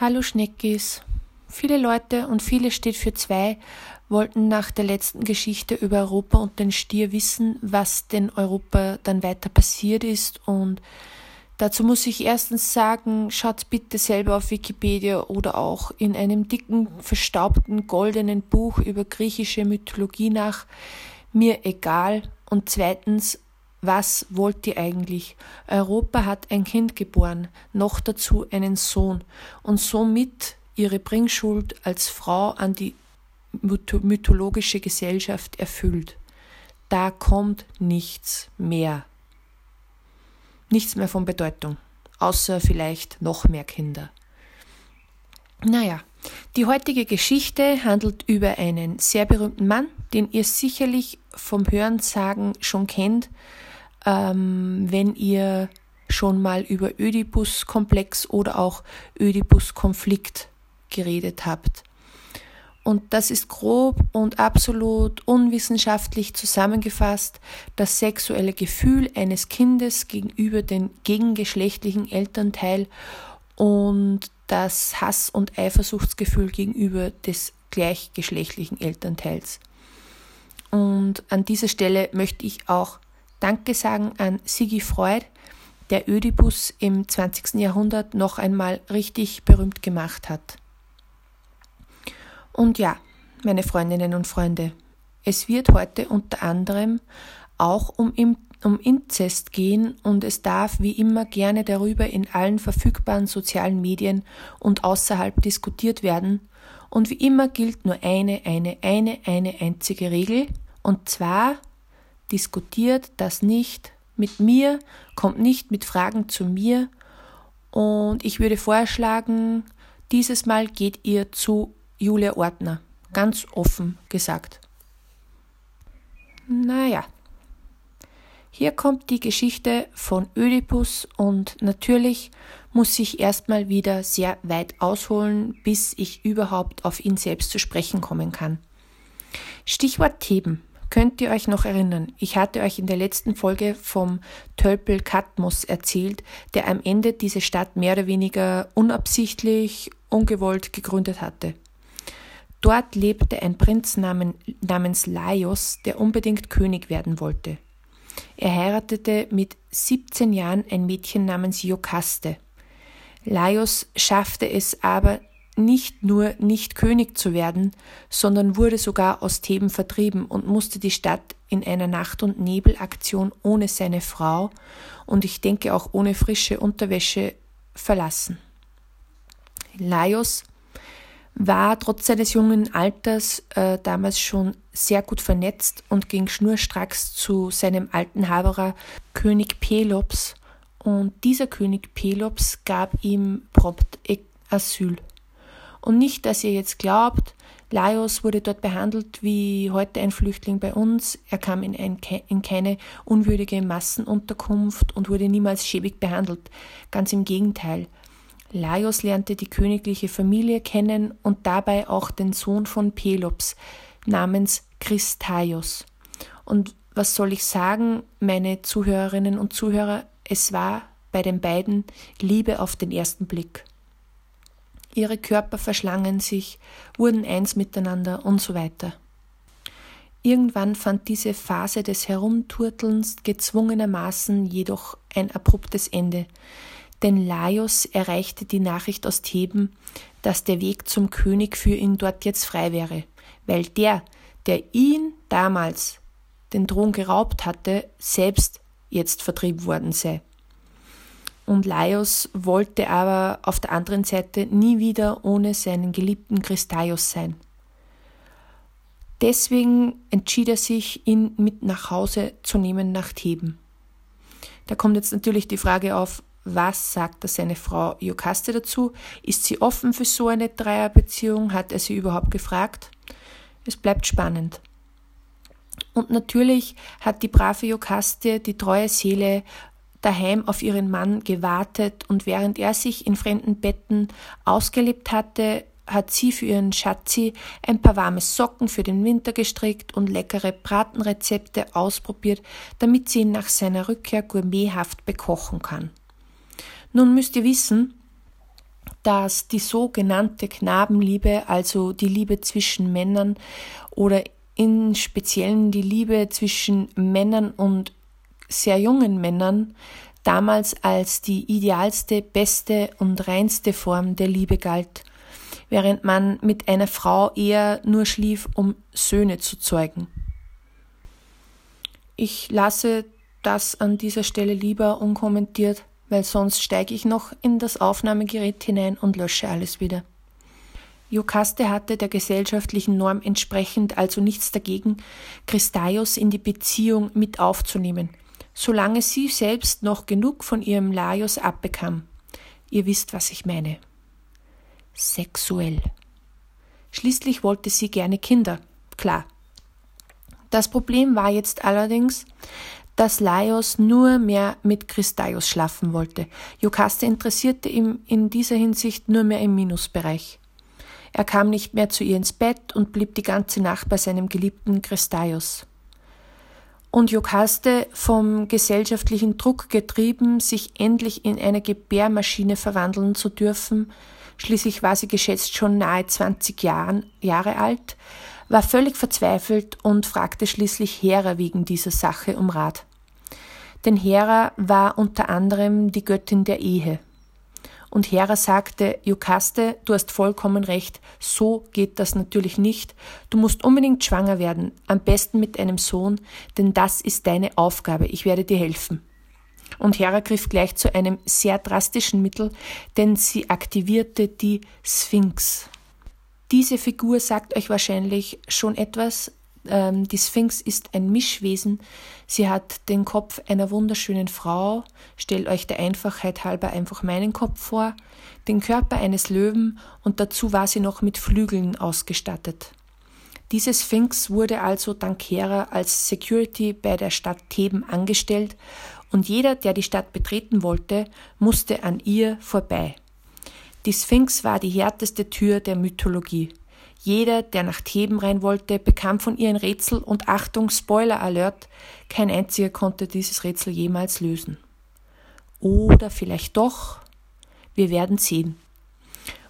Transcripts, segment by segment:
Hallo Schneckis. Viele Leute und viele steht für zwei wollten nach der letzten Geschichte über Europa und den Stier wissen, was denn Europa dann weiter passiert ist und dazu muss ich erstens sagen, schaut bitte selber auf Wikipedia oder auch in einem dicken, verstaubten, goldenen Buch über griechische Mythologie nach. Mir egal. Und zweitens, was wollt ihr eigentlich? Europa hat ein Kind geboren, noch dazu einen Sohn und somit ihre Bringschuld als Frau an die mythologische Gesellschaft erfüllt. Da kommt nichts mehr. Nichts mehr von Bedeutung, außer vielleicht noch mehr Kinder. Naja, die heutige Geschichte handelt über einen sehr berühmten Mann, den ihr sicherlich vom Hörensagen schon kennt, ähm, wenn ihr schon mal über Ödipus-Komplex oder auch Ödipus-Konflikt geredet habt. Und das ist grob und absolut unwissenschaftlich zusammengefasst das sexuelle Gefühl eines Kindes gegenüber dem gegengeschlechtlichen Elternteil und das Hass- und Eifersuchtsgefühl gegenüber des gleichgeschlechtlichen Elternteils. Und an dieser Stelle möchte ich auch Danke sagen an Sigi Freud, der Ödipus im 20. Jahrhundert noch einmal richtig berühmt gemacht hat. Und ja, meine Freundinnen und Freunde, es wird heute unter anderem auch um, um Inzest gehen und es darf wie immer gerne darüber in allen verfügbaren sozialen Medien und außerhalb diskutiert werden. Und wie immer gilt nur eine, eine, eine, eine einzige Regel. Und zwar diskutiert das nicht mit mir, kommt nicht mit Fragen zu mir. Und ich würde vorschlagen, dieses Mal geht ihr zu Julia Ortner, ganz offen gesagt. Naja, hier kommt die Geschichte von Ödipus und natürlich muss ich erstmal wieder sehr weit ausholen, bis ich überhaupt auf ihn selbst zu sprechen kommen kann. Stichwort Theben. Könnt ihr euch noch erinnern? Ich hatte euch in der letzten Folge vom Tölpel Katmos erzählt, der am Ende diese Stadt mehr oder weniger unabsichtlich, ungewollt gegründet hatte. Dort lebte ein Prinz namens Laios, der unbedingt König werden wollte. Er heiratete mit 17 Jahren ein Mädchen namens Iokaste. Laios schaffte es aber nicht nur nicht König zu werden, sondern wurde sogar aus Theben vertrieben und musste die Stadt in einer Nacht- und Nebelaktion ohne seine Frau und ich denke auch ohne frische Unterwäsche verlassen. Laios war trotz seines jungen Alters äh, damals schon sehr gut vernetzt und ging schnurstracks zu seinem alten Haberer König Pelops und dieser König Pelops gab ihm prompt Asyl. Und nicht, dass ihr jetzt glaubt, Laios wurde dort behandelt wie heute ein Flüchtling bei uns. Er kam in, ein, in keine unwürdige Massenunterkunft und wurde niemals schäbig behandelt. Ganz im Gegenteil. Laios lernte die königliche Familie kennen und dabei auch den Sohn von Pelops namens Christaios. Und was soll ich sagen, meine Zuhörerinnen und Zuhörer, es war bei den beiden Liebe auf den ersten Blick. Ihre Körper verschlangen sich, wurden eins miteinander und so weiter. Irgendwann fand diese Phase des Herumturtelns gezwungenermaßen jedoch ein abruptes Ende denn Laios erreichte die Nachricht aus Theben, dass der Weg zum König für ihn dort jetzt frei wäre, weil der, der ihn damals den Thron geraubt hatte, selbst jetzt vertrieben worden sei. Und Laios wollte aber auf der anderen Seite nie wieder ohne seinen geliebten Christaios sein. Deswegen entschied er sich, ihn mit nach Hause zu nehmen nach Theben. Da kommt jetzt natürlich die Frage auf, was sagt da seine Frau Iokaste dazu? Ist sie offen für so eine Dreierbeziehung? Hat er sie überhaupt gefragt? Es bleibt spannend. Und natürlich hat die brave Iokaste, die treue Seele, daheim auf ihren Mann gewartet und während er sich in fremden Betten ausgelebt hatte, hat sie für ihren Schatzi ein paar warme Socken für den Winter gestrickt und leckere Bratenrezepte ausprobiert, damit sie ihn nach seiner Rückkehr gourmethaft bekochen kann. Nun müsst ihr wissen, dass die sogenannte Knabenliebe, also die Liebe zwischen Männern oder in Speziellen die Liebe zwischen Männern und sehr jungen Männern, damals als die idealste, beste und reinste Form der Liebe galt, während man mit einer Frau eher nur schlief, um Söhne zu zeugen. Ich lasse das an dieser Stelle lieber unkommentiert, weil sonst steige ich noch in das Aufnahmegerät hinein und lösche alles wieder. Jokaste hatte der gesellschaftlichen Norm entsprechend also nichts dagegen, Christaios in die Beziehung mit aufzunehmen, solange sie selbst noch genug von ihrem Laios abbekam. Ihr wisst, was ich meine. Sexuell. Schließlich wollte sie gerne Kinder, klar. Das Problem war jetzt allerdings, dass Laios nur mehr mit Christaios schlafen wollte. Jokaste interessierte ihm in dieser Hinsicht nur mehr im Minusbereich. Er kam nicht mehr zu ihr ins Bett und blieb die ganze Nacht bei seinem geliebten Christaios. Und Jokaste, vom gesellschaftlichen Druck getrieben, sich endlich in eine Gebärmaschine verwandeln zu dürfen, schließlich war sie geschätzt schon nahe 20 Jahren, Jahre alt, war völlig verzweifelt und fragte schließlich Hera wegen dieser Sache um Rat. Denn Hera war unter anderem die Göttin der Ehe. Und Hera sagte, Jukaste, du hast vollkommen recht, so geht das natürlich nicht. Du musst unbedingt schwanger werden, am besten mit einem Sohn, denn das ist deine Aufgabe, ich werde dir helfen. Und Hera griff gleich zu einem sehr drastischen Mittel, denn sie aktivierte die Sphinx. Diese Figur sagt euch wahrscheinlich schon etwas. Ähm, die Sphinx ist ein Mischwesen. Sie hat den Kopf einer wunderschönen Frau. Stellt euch der Einfachheit halber einfach meinen Kopf vor. Den Körper eines Löwen und dazu war sie noch mit Flügeln ausgestattet. Diese Sphinx wurde also dank Hera als Security bei der Stadt Theben angestellt und jeder, der die Stadt betreten wollte, musste an ihr vorbei. Die Sphinx war die härteste Tür der Mythologie. Jeder, der nach Theben rein wollte, bekam von ihr ein Rätsel und Achtung, Spoiler Alert, kein einziger konnte dieses Rätsel jemals lösen. Oder vielleicht doch, wir werden sehen.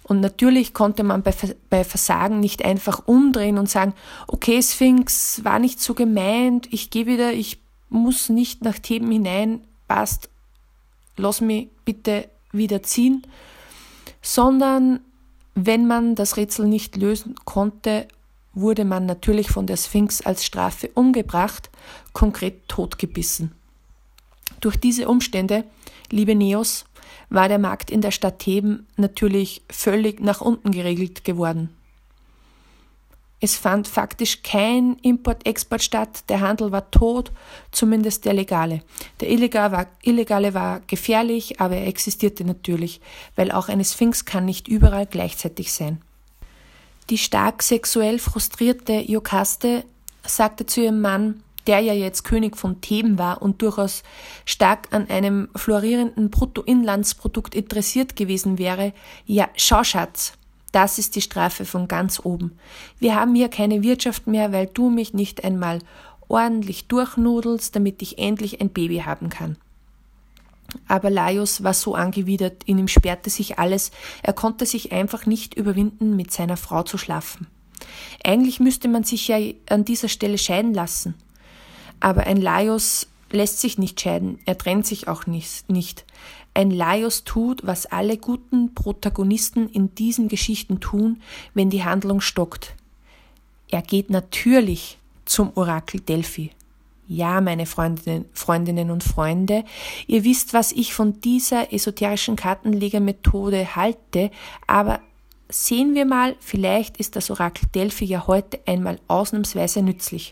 Und natürlich konnte man bei, Versagen nicht einfach umdrehen und sagen, okay, Sphinx war nicht so gemeint, ich gehe wieder, ich muss nicht nach Theben hinein, passt, lass mich bitte wieder ziehen, sondern wenn man das Rätsel nicht lösen konnte, wurde man natürlich von der Sphinx als Strafe umgebracht, konkret totgebissen. Durch diese Umstände, liebe Neos, war der Markt in der Stadt Theben natürlich völlig nach unten geregelt geworden. Es fand faktisch kein Import-Export statt, der Handel war tot, zumindest der legale. Der illegale war, illegale war gefährlich, aber er existierte natürlich, weil auch eine Sphinx kann nicht überall gleichzeitig sein. Die stark sexuell frustrierte Jokaste sagte zu ihrem Mann, der ja jetzt König von Theben war und durchaus stark an einem florierenden Bruttoinlandsprodukt interessiert gewesen wäre, ja, schau Schatz, das ist die Strafe von ganz oben. Wir haben hier keine Wirtschaft mehr, weil du mich nicht einmal ordentlich durchnudelst, damit ich endlich ein Baby haben kann. Aber Laios war so angewidert, in ihm sperrte sich alles, er konnte sich einfach nicht überwinden, mit seiner Frau zu schlafen. Eigentlich müsste man sich ja an dieser Stelle scheiden lassen. Aber ein Laios lässt sich nicht scheiden, er trennt sich auch nicht. Ein Laios tut, was alle guten Protagonisten in diesen Geschichten tun, wenn die Handlung stockt. Er geht natürlich zum Orakel Delphi. Ja, meine Freundinnen, Freundinnen und Freunde, ihr wisst, was ich von dieser esoterischen Kartenlegermethode halte, aber sehen wir mal, vielleicht ist das Orakel Delphi ja heute einmal ausnahmsweise nützlich.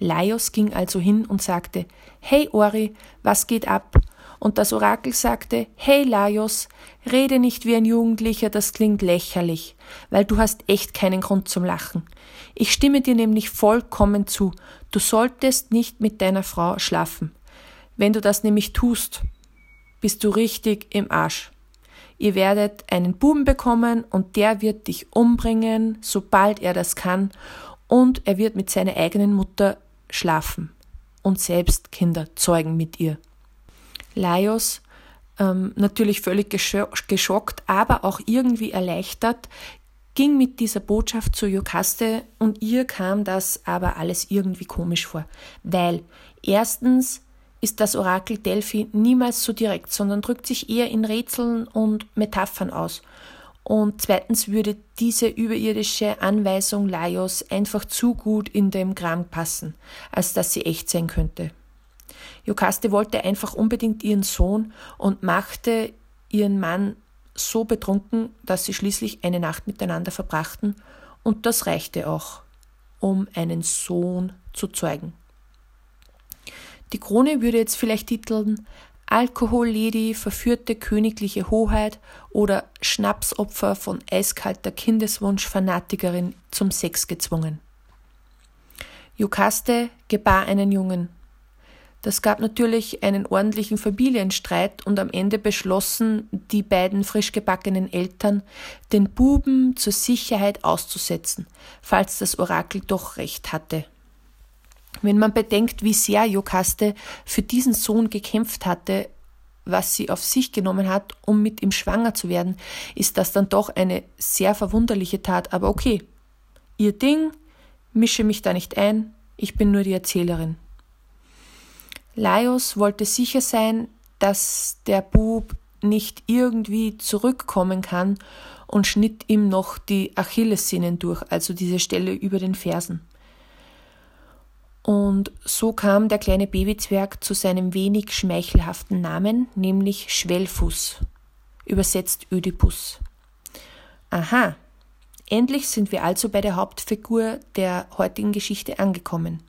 Laios ging also hin und sagte, Hey Ori, was geht ab? Und das Orakel sagte, Hey Laios, rede nicht wie ein Jugendlicher, das klingt lächerlich, weil du hast echt keinen Grund zum Lachen. Ich stimme dir nämlich vollkommen zu, du solltest nicht mit deiner Frau schlafen. Wenn du das nämlich tust, bist du richtig im Arsch. Ihr werdet einen Buben bekommen und der wird dich umbringen, sobald er das kann, und er wird mit seiner eigenen Mutter schlafen und selbst Kinder zeugen mit ihr. Laios ähm, natürlich völlig geschockt, aber auch irgendwie erleichtert, ging mit dieser Botschaft zu Jokaste und ihr kam das aber alles irgendwie komisch vor, weil erstens ist das Orakel Delphi niemals so direkt, sondern drückt sich eher in Rätseln und Metaphern aus. Und zweitens würde diese überirdische Anweisung Laios einfach zu gut in dem Gram passen, als dass sie echt sein könnte. Jokaste wollte einfach unbedingt ihren Sohn und machte ihren Mann so betrunken, dass sie schließlich eine Nacht miteinander verbrachten, und das reichte auch, um einen Sohn zu zeugen. Die Krone würde jetzt vielleicht titeln Alkohollady verführte königliche Hoheit oder Schnapsopfer von eiskalter Kindeswunsch-Fanatikerin zum Sex gezwungen. Jokaste gebar einen Jungen. Das gab natürlich einen ordentlichen Familienstreit und am Ende beschlossen die beiden frisch gebackenen Eltern, den Buben zur Sicherheit auszusetzen, falls das Orakel doch recht hatte. Wenn man bedenkt, wie sehr Jokaste für diesen Sohn gekämpft hatte, was sie auf sich genommen hat, um mit ihm schwanger zu werden, ist das dann doch eine sehr verwunderliche Tat. Aber okay, ihr Ding, mische mich da nicht ein, ich bin nur die Erzählerin. Laios wollte sicher sein, dass der Bub nicht irgendwie zurückkommen kann und schnitt ihm noch die Achillessehnen durch, also diese Stelle über den Fersen. Und so kam der kleine Babyzwerg zu seinem wenig schmeichelhaften Namen, nämlich Schwellfuß, übersetzt Ödipus. Aha, endlich sind wir also bei der Hauptfigur der heutigen Geschichte angekommen.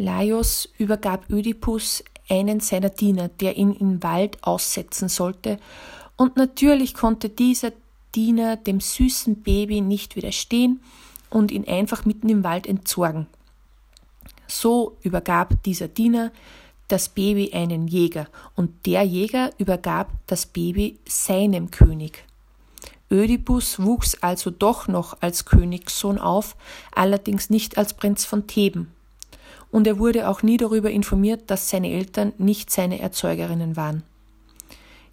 Laios übergab Ödipus einen seiner Diener, der ihn im Wald aussetzen sollte, und natürlich konnte dieser Diener dem süßen Baby nicht widerstehen und ihn einfach mitten im Wald entsorgen. So übergab dieser Diener das Baby einen Jäger, und der Jäger übergab das Baby seinem König. Ödipus wuchs also doch noch als Königssohn auf, allerdings nicht als Prinz von Theben. Und er wurde auch nie darüber informiert, dass seine Eltern nicht seine Erzeugerinnen waren.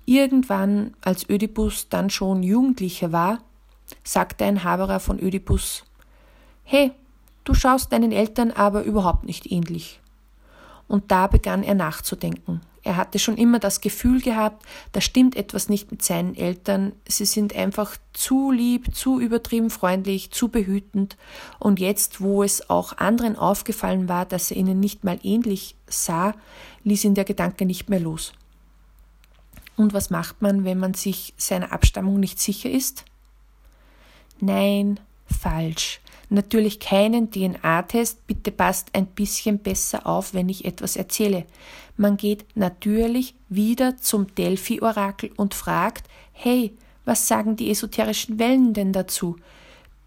Irgendwann, als Ödipus dann schon Jugendlicher war, sagte ein Haberer von Ödipus Hey, Du schaust deinen Eltern aber überhaupt nicht ähnlich. Und da begann er nachzudenken. Er hatte schon immer das Gefühl gehabt, da stimmt etwas nicht mit seinen Eltern, sie sind einfach zu lieb, zu übertrieben freundlich, zu behütend, und jetzt, wo es auch anderen aufgefallen war, dass er ihnen nicht mal ähnlich sah, ließ ihn der Gedanke nicht mehr los. Und was macht man, wenn man sich seiner Abstammung nicht sicher ist? Nein, falsch natürlich keinen DNA-Test, bitte passt ein bisschen besser auf, wenn ich etwas erzähle. Man geht natürlich wieder zum Delphi-Orakel und fragt, hey, was sagen die esoterischen Wellen denn dazu?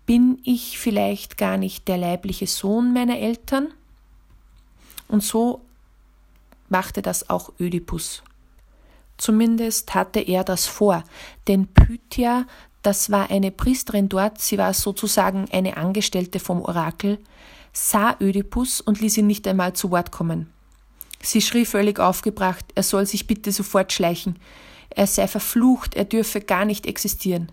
Bin ich vielleicht gar nicht der leibliche Sohn meiner Eltern? Und so machte das auch Ödipus. Zumindest hatte er das vor, denn Pythia das war eine Priesterin dort, sie war sozusagen eine Angestellte vom Orakel, sah Ödipus und ließ ihn nicht einmal zu Wort kommen. Sie schrie völlig aufgebracht, er soll sich bitte sofort schleichen. Er sei verflucht, er dürfe gar nicht existieren.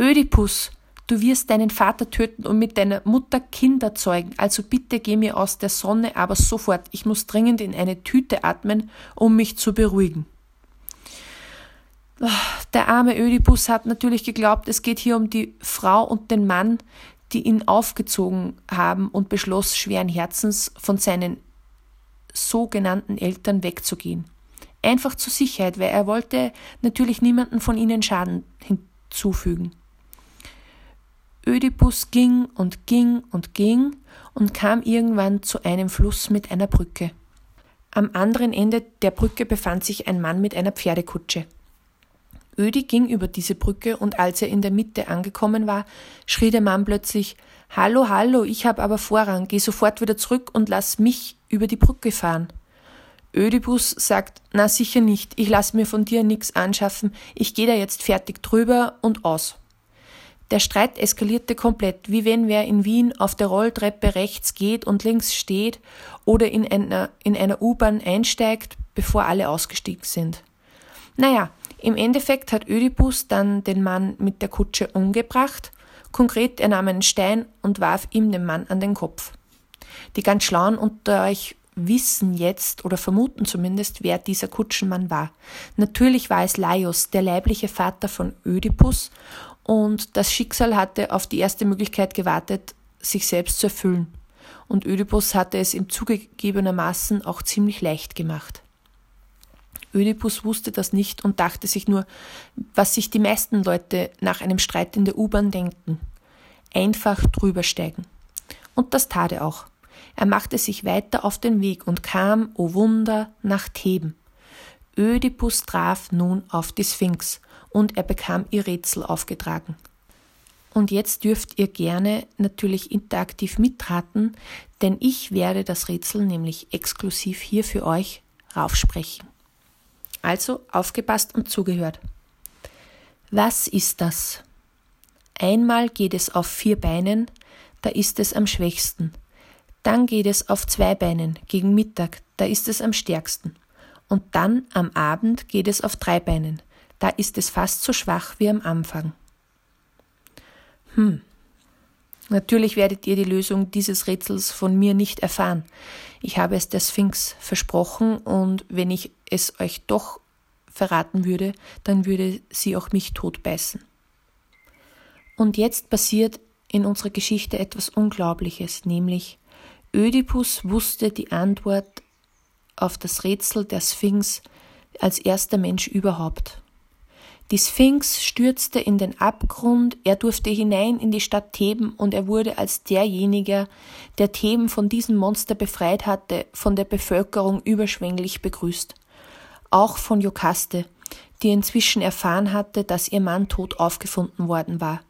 Ödipus, du wirst deinen Vater töten und mit deiner Mutter Kinder zeugen, also bitte geh mir aus der Sonne, aber sofort, ich muss dringend in eine Tüte atmen, um mich zu beruhigen. Der arme Ödipus hat natürlich geglaubt, es geht hier um die Frau und den Mann, die ihn aufgezogen haben und beschloss schweren Herzens von seinen sogenannten Eltern wegzugehen. Einfach zur Sicherheit, weil er wollte natürlich niemanden von ihnen Schaden hinzufügen. Ödipus ging und ging und ging und kam irgendwann zu einem Fluss mit einer Brücke. Am anderen Ende der Brücke befand sich ein Mann mit einer Pferdekutsche. Ödi ging über diese Brücke und als er in der Mitte angekommen war, schrie der Mann plötzlich Hallo, hallo, ich habe aber Vorrang, geh sofort wieder zurück und lass mich über die Brücke fahren. Ödipus sagt, na sicher nicht, ich lass mir von dir nix anschaffen, ich gehe da jetzt fertig drüber und aus. Der Streit eskalierte komplett, wie wenn wer in Wien auf der Rolltreppe rechts geht und links steht oder in einer, in einer U-Bahn einsteigt, bevor alle ausgestiegen sind. Naja, im Endeffekt hat Ödipus dann den Mann mit der Kutsche umgebracht. Konkret, er nahm einen Stein und warf ihm den Mann an den Kopf. Die ganz Schlauen unter euch wissen jetzt oder vermuten zumindest, wer dieser Kutschenmann war. Natürlich war es Laios, der leibliche Vater von Ödipus, und das Schicksal hatte auf die erste Möglichkeit gewartet, sich selbst zu erfüllen. Und Ödipus hatte es ihm zugegebenermaßen auch ziemlich leicht gemacht. Ödipus wusste das nicht und dachte sich nur, was sich die meisten Leute nach einem Streit in der U-Bahn denken. Einfach drübersteigen. Und das tat er auch. Er machte sich weiter auf den Weg und kam, o oh Wunder, nach Theben. Ödipus traf nun auf die Sphinx und er bekam ihr Rätsel aufgetragen. Und jetzt dürft ihr gerne natürlich interaktiv mitraten, denn ich werde das Rätsel nämlich exklusiv hier für euch raufsprechen. Also aufgepasst und zugehört. Was ist das? Einmal geht es auf vier Beinen, da ist es am schwächsten. Dann geht es auf zwei Beinen gegen Mittag, da ist es am stärksten. Und dann am Abend geht es auf drei Beinen, da ist es fast so schwach wie am Anfang. Hm. Natürlich werdet ihr die Lösung dieses Rätsels von mir nicht erfahren. Ich habe es der Sphinx versprochen und wenn ich es euch doch verraten würde, dann würde sie auch mich totbeißen. Und jetzt passiert in unserer Geschichte etwas Unglaubliches, nämlich Ödipus wusste die Antwort auf das Rätsel der Sphinx als erster Mensch überhaupt. Die Sphinx stürzte in den Abgrund, er durfte hinein in die Stadt Theben und er wurde als derjenige, der Theben von diesem Monster befreit hatte, von der Bevölkerung überschwänglich begrüßt. Auch von Jokaste, die inzwischen erfahren hatte, dass ihr Mann tot aufgefunden worden war.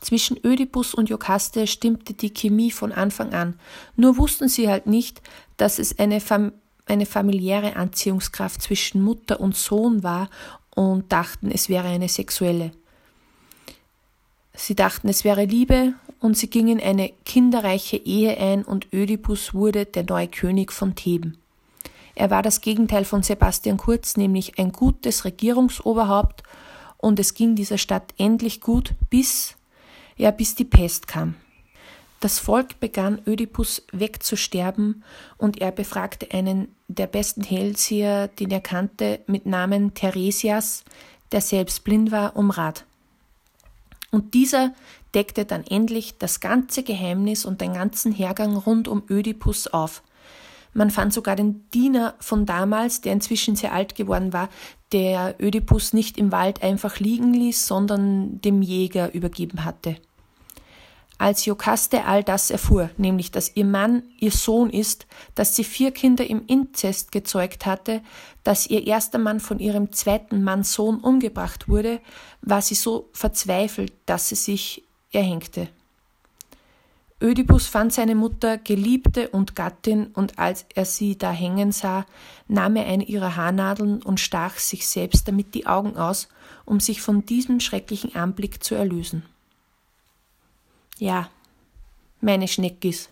Zwischen Ödipus und Jokaste stimmte die Chemie von Anfang an, nur wussten sie halt nicht, dass es eine, Fam eine familiäre Anziehungskraft zwischen Mutter und Sohn war und dachten, es wäre eine sexuelle. Sie dachten, es wäre Liebe und sie gingen eine kinderreiche Ehe ein und Ödipus wurde der neue König von Theben. Er war das Gegenteil von Sebastian Kurz, nämlich ein gutes Regierungsoberhaupt und es ging dieser Stadt endlich gut, bis ja bis die Pest kam. Das Volk begann Ödipus wegzusterben und er befragte einen der besten Hellseher, den er kannte, mit Namen Theresias, der selbst blind war, um Rat. Und dieser deckte dann endlich das ganze Geheimnis und den ganzen Hergang rund um Ödipus auf. Man fand sogar den Diener von damals, der inzwischen sehr alt geworden war, der Ödipus nicht im Wald einfach liegen ließ, sondern dem Jäger übergeben hatte. Als Jokaste all das erfuhr, nämlich dass ihr Mann ihr Sohn ist, dass sie vier Kinder im Inzest gezeugt hatte, dass ihr erster Mann von ihrem zweiten Mann Sohn umgebracht wurde, war sie so verzweifelt, dass sie sich erhängte. Ödipus fand seine Mutter Geliebte und Gattin, und als er sie da hängen sah, nahm er eine ihrer Haarnadeln und stach sich selbst damit die Augen aus, um sich von diesem schrecklichen Anblick zu erlösen. Ja, meine Schneckis,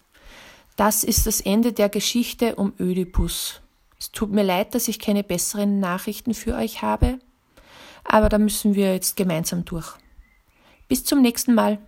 das ist das Ende der Geschichte um Ödipus. Es tut mir leid, dass ich keine besseren Nachrichten für euch habe, aber da müssen wir jetzt gemeinsam durch. Bis zum nächsten Mal.